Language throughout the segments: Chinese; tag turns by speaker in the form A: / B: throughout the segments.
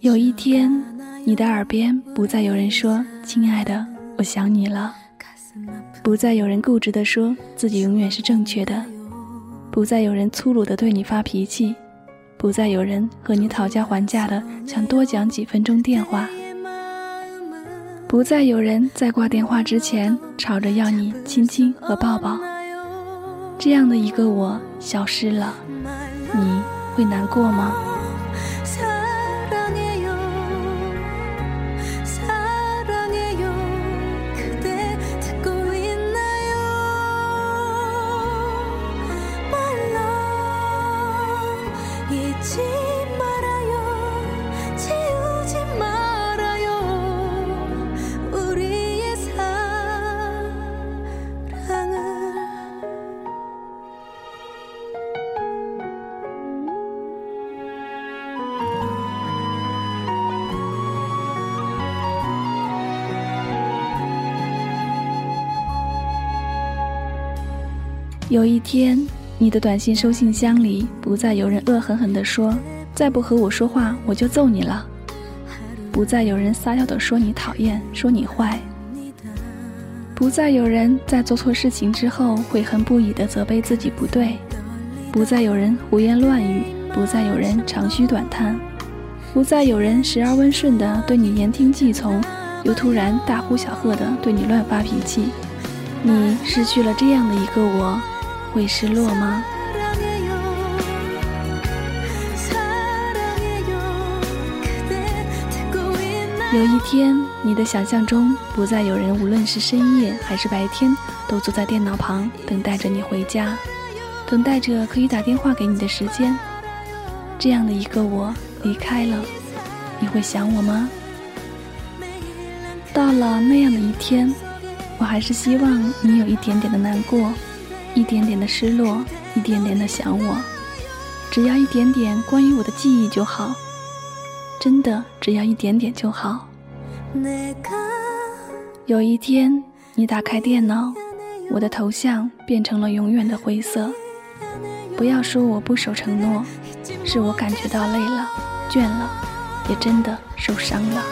A: 有一天，你的耳边不再有人说“亲爱的，我想你了”，不再有人固执地说自己永远是正确的，不再有人粗鲁地对你发脾气，不再有人和你讨价还价的想多讲几分钟电话，不再有人在挂电话之前吵着要你亲亲和抱抱。这样的一个我消失了，你会难过吗？有一天，你的短信收信箱里不再有人恶狠狠地说：“再不和我说话，我就揍你了。”不再有人撒娇地说你讨厌，说你坏。不再有人在做错事情之后悔恨不已地责备自己不对。不再有人胡言乱语，不再有人长吁短叹，不再有人时而温顺地对你言听计从，又突然大呼小喝地对你乱发脾气。你失去了这样的一个我。会失落吗？有一天，你的想象中不再有人，无论是深夜还是白天，都坐在电脑旁等待着你回家，等待着可以打电话给你的时间。这样的一个我离开了，你会想我吗？到了那样的一天，我还是希望你有一点点的难过。一点点的失落，一点点的想我，只要一点点关于我的记忆就好，真的只要一点点就好。有一天，你打开电脑，我的头像变成了永远的灰色。不要说我不守承诺，是我感觉到累了、倦了，也真的受伤了。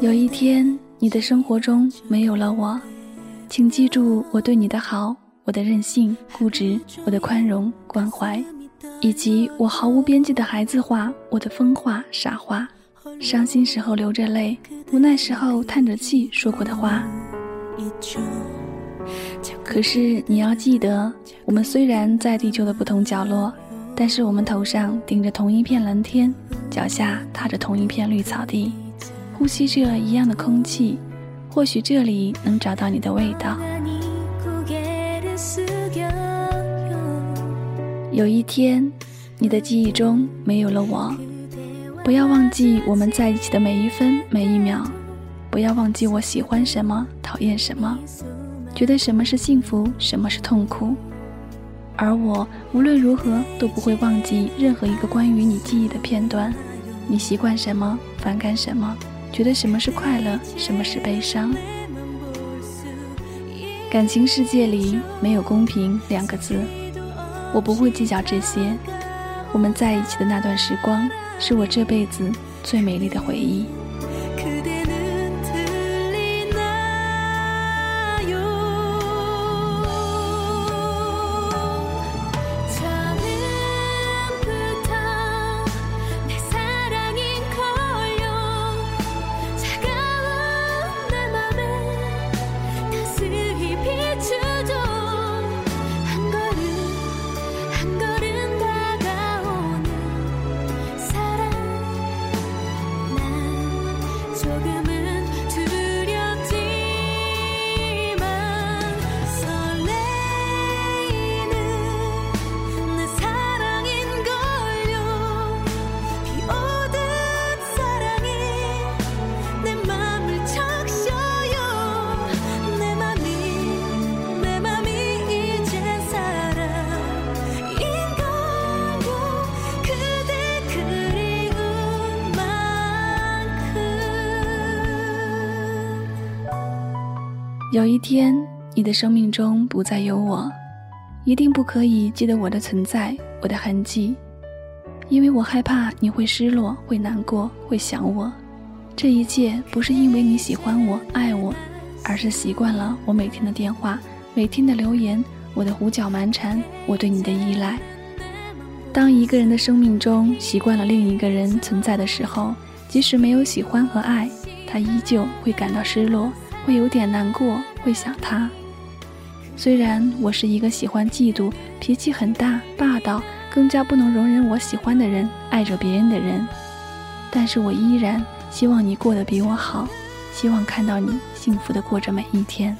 A: 有一天，你的生活中没有了我，请记住我对你的好，我的任性、固执，我的宽容、关怀，以及我毫无边际的孩子话，我的疯话、傻话，伤心时候流着泪，无奈时候叹着气说过的话。可是你要记得，我们虽然在地球的不同角落，但是我们头上顶着同一片蓝天，脚下踏着同一片绿草地。呼吸着一样的空气，或许这里能找到你的味道。有一天，你的记忆中没有了我，不要忘记我们在一起的每一分每一秒，不要忘记我喜欢什么，讨厌什么，觉得什么是幸福，什么是痛苦。而我无论如何都不会忘记任何一个关于你记忆的片段。你习惯什么，反感什么。觉得什么是快乐，什么是悲伤？感情世界里没有公平两个字，我不会计较这些。我们在一起的那段时光，是我这辈子最美丽的回忆。有一天，你的生命中不再有我，一定不可以记得我的存在，我的痕迹，因为我害怕你会失落，会难过，会想我。这一切不是因为你喜欢我、爱我，而是习惯了我每天的电话、每天的留言、我的胡搅蛮缠、我对你的依赖。当一个人的生命中习惯了另一个人存在的时候，即使没有喜欢和爱，他依旧会感到失落。会有点难过，会想他。虽然我是一个喜欢嫉妒、脾气很大、霸道、更加不能容忍我喜欢的人爱着别人的人，但是我依然希望你过得比我好，希望看到你幸福的过着每一天。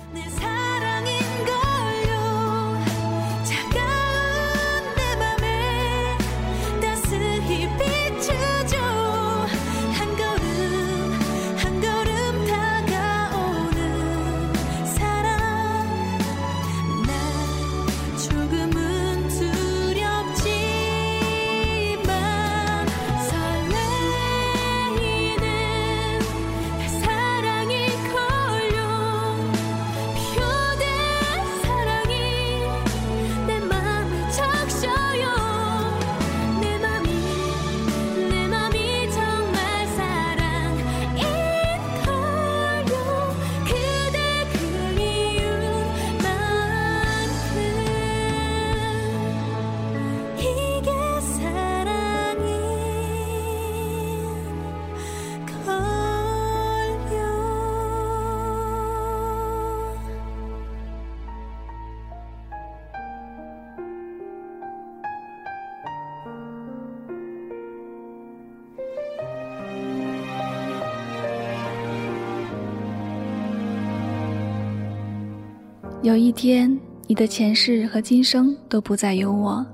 A: 有一天，你的前世和今生都不再有我。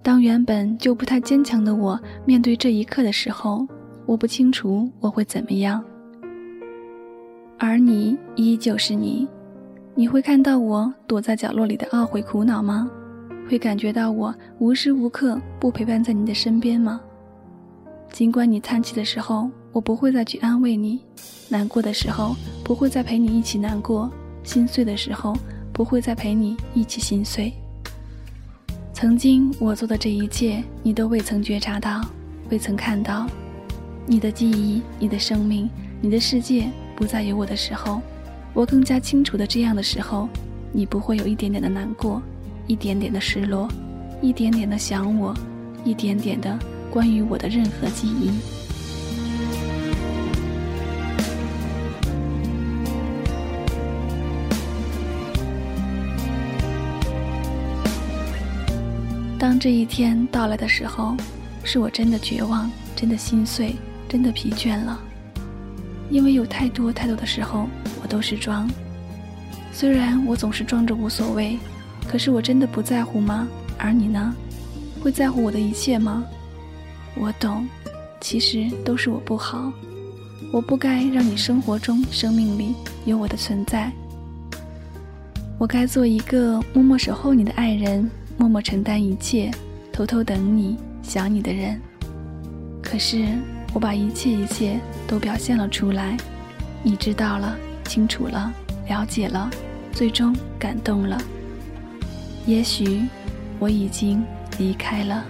A: 当原本就不太坚强的我面对这一刻的时候，我不清楚我会怎么样。而你依旧是你，你会看到我躲在角落里的懊悔苦恼吗？会感觉到我无时无刻不陪伴在你的身边吗？尽管你叹气的时候，我不会再去安慰你；难过的时候，不会再陪你一起难过。心碎的时候，不会再陪你一起心碎。曾经我做的这一切，你都未曾觉察到，未曾看到。你的记忆，你的生命，你的世界不再有我的时候，我更加清楚的这样的时候，你不会有一点点的难过，一点点的失落，一点点的想我，一点点的关于我的任何记忆。当这一天到来的时候，是我真的绝望，真的心碎，真的疲倦了。因为有太多太多的时候，我都是装。虽然我总是装着无所谓，可是我真的不在乎吗？而你呢？会在乎我的一切吗？我懂，其实都是我不好，我不该让你生活中、生命里有我的存在。我该做一个默默守候你的爱人。默默承担一切，偷偷等你想你的人。可是我把一切一切都表现了出来，你知道了，清楚了，了解了，最终感动了。也许我已经离开了。